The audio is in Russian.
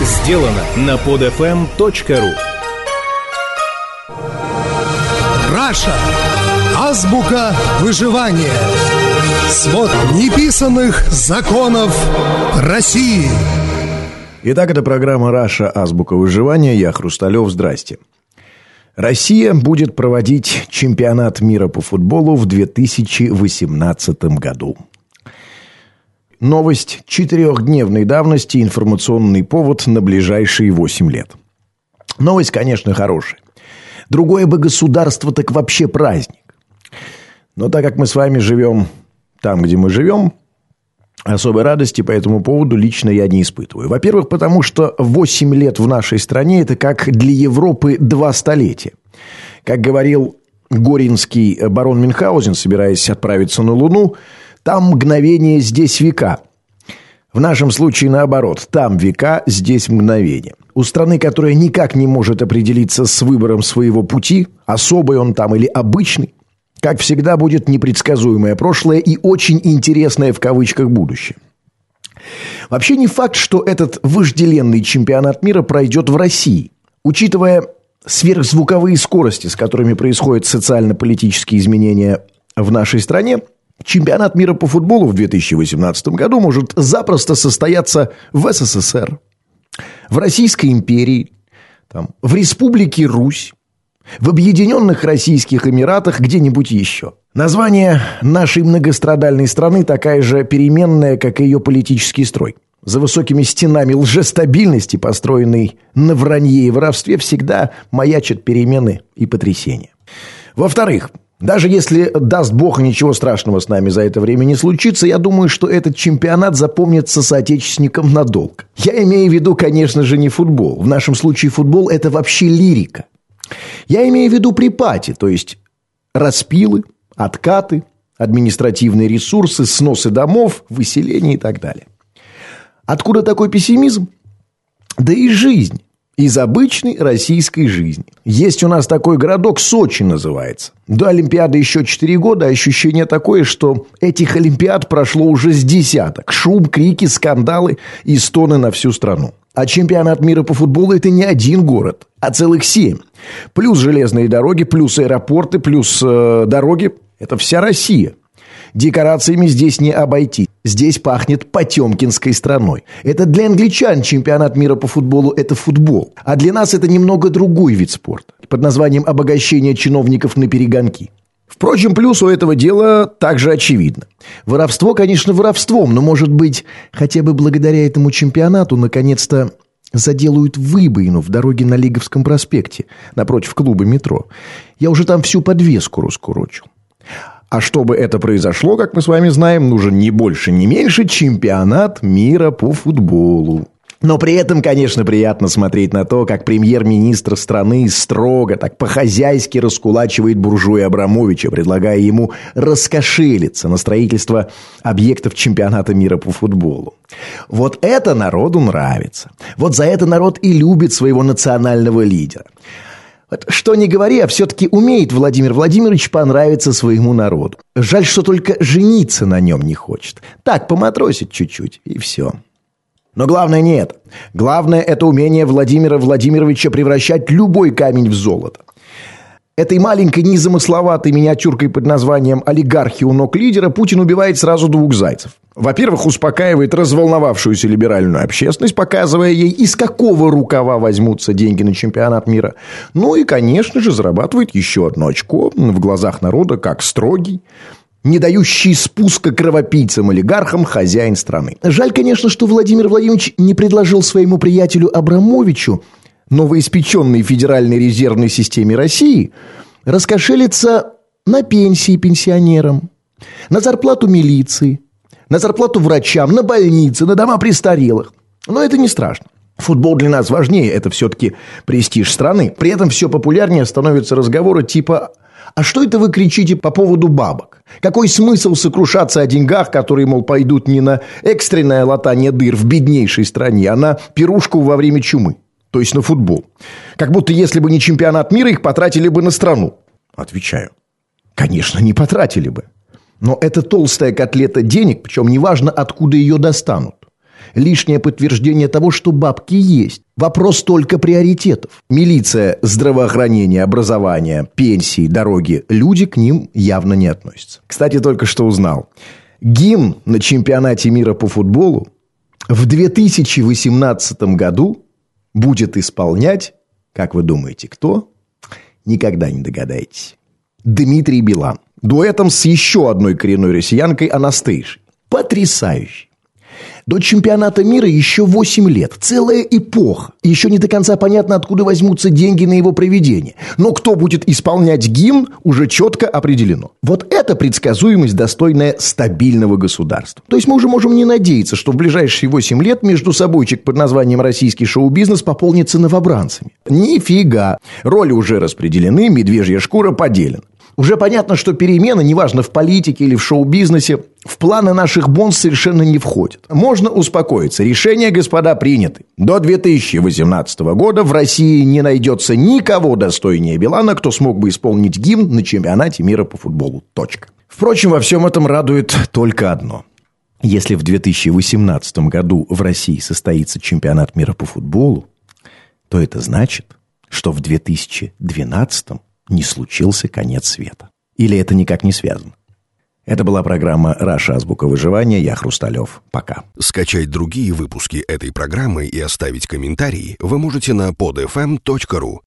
сделано на podfm.ru Russia. Азбука выживания. Свод неписанных законов России. Итак, это программа «Russia. Азбука выживания». Я Хрусталев. Здрасте. Россия будет проводить чемпионат мира по футболу в 2018 году. Новость четырехдневной давности, информационный повод на ближайшие восемь лет. Новость, конечно, хорошая. Другое бы государство так вообще праздник. Но так как мы с вами живем там, где мы живем, особой радости по этому поводу лично я не испытываю. Во-первых, потому что 8 лет в нашей стране – это как для Европы два столетия. Как говорил горинский барон Мюнхгаузен, собираясь отправиться на Луну – там мгновение, здесь века. В нашем случае наоборот. Там века, здесь мгновение. У страны, которая никак не может определиться с выбором своего пути, особый он там или обычный, как всегда будет непредсказуемое прошлое и очень интересное в кавычках будущее. Вообще не факт, что этот вожделенный чемпионат мира пройдет в России. Учитывая сверхзвуковые скорости, с которыми происходят социально-политические изменения в нашей стране – Чемпионат мира по футболу в 2018 году может запросто состояться в СССР, в Российской империи, там, в Республике Русь, в Объединенных Российских Эмиратах, где-нибудь еще. Название нашей многострадальной страны такая же переменная, как и ее политический строй. За высокими стенами лжестабильности, построенной на вранье и воровстве, всегда маячат перемены и потрясения. Во-вторых, даже если, даст бог, ничего страшного с нами за это время не случится, я думаю, что этот чемпионат запомнится соотечественникам надолго. Я имею в виду, конечно же, не футбол. В нашем случае футбол – это вообще лирика. Я имею в виду припати, то есть распилы, откаты, административные ресурсы, сносы домов, выселение и так далее. Откуда такой пессимизм? Да и жизнь из обычной российской жизни. Есть у нас такой городок, Сочи называется. До Олимпиады еще 4 года, ощущение такое, что этих Олимпиад прошло уже с десяток. Шум, крики, скандалы и стоны на всю страну. А чемпионат мира по футболу – это не один город, а целых семь. Плюс железные дороги, плюс аэропорты, плюс э, дороги – это вся Россия. Декорациями здесь не обойти. Здесь пахнет потемкинской страной. Это для англичан чемпионат мира по футболу – это футбол. А для нас это немного другой вид спорта. Под названием обогащение чиновников на перегонки. Впрочем, плюс у этого дела также очевидно. Воровство, конечно, воровством, но, может быть, хотя бы благодаря этому чемпионату наконец-то заделают выбоину в дороге на Лиговском проспекте, напротив клуба метро. Я уже там всю подвеску раскурочил. А чтобы это произошло, как мы с вами знаем, нужен не больше, не меньше чемпионат мира по футболу. Но при этом, конечно, приятно смотреть на то, как премьер-министр страны строго, так по-хозяйски раскулачивает буржуя Абрамовича, предлагая ему раскошелиться на строительство объектов чемпионата мира по футболу. Вот это народу нравится. Вот за это народ и любит своего национального лидера. Вот что ни говори, а все-таки умеет Владимир Владимирович понравиться своему народу. Жаль, что только жениться на нем не хочет. Так, поматросит чуть-чуть, и все. Но главное не это. Главное – это умение Владимира Владимировича превращать любой камень в золото. Этой маленькой незамысловатой миниатюркой под названием «Олигархи у ног лидера» Путин убивает сразу двух зайцев. Во-первых, успокаивает разволновавшуюся либеральную общественность, показывая ей, из какого рукава возьмутся деньги на чемпионат мира. Ну и, конечно же, зарабатывает еще одно очко в глазах народа, как строгий, не дающий спуска кровопийцам-олигархам хозяин страны. Жаль, конечно, что Владимир Владимирович не предложил своему приятелю Абрамовичу новоиспеченной Федеральной резервной системе России раскошелиться на пенсии пенсионерам, на зарплату милиции, на зарплату врачам, на больницы, на дома престарелых. Но это не страшно. Футбол для нас важнее, это все-таки престиж страны. При этом все популярнее становятся разговоры типа «А что это вы кричите по поводу бабок? Какой смысл сокрушаться о деньгах, которые, мол, пойдут не на экстренное латание дыр в беднейшей стране, а на пирушку во время чумы?» то есть на футбол. Как будто если бы не чемпионат мира, их потратили бы на страну. Отвечаю. Конечно, не потратили бы. Но это толстая котлета денег, причем неважно, откуда ее достанут. Лишнее подтверждение того, что бабки есть. Вопрос только приоритетов. Милиция, здравоохранение, образование, пенсии, дороги. Люди к ним явно не относятся. Кстати, только что узнал. Гимн на чемпионате мира по футболу в 2018 году будет исполнять, как вы думаете, кто? Никогда не догадаетесь. Дмитрий Билан. Дуэтом с еще одной коренной россиянкой Анастейшей. Потрясающий. До чемпионата мира еще 8 лет. Целая эпоха. Еще не до конца понятно, откуда возьмутся деньги на его проведение. Но кто будет исполнять гимн, уже четко определено. Вот это предсказуемость, достойная стабильного государства. То есть мы уже можем не надеяться, что в ближайшие 8 лет между собойчик под названием «Российский шоу-бизнес» пополнится новобранцами. Нифига. Роли уже распределены, медвежья шкура поделена. Уже понятно, что перемены, неважно в политике или в шоу-бизнесе, в планы наших бонс совершенно не входят. Можно успокоиться. Решения, господа, приняты. До 2018 года в России не найдется никого достойнее Билана, кто смог бы исполнить гимн на чемпионате мира по футболу. Точка. Впрочем, во всем этом радует только одно. Если в 2018 году в России состоится чемпионат мира по футболу, то это значит, что в 2012 не случился конец света. Или это никак не связано? Это была программа «Раша. Азбука выживания». Я Хрусталев. Пока. Скачать другие выпуски этой программы и оставить комментарии вы можете на podfm.ru.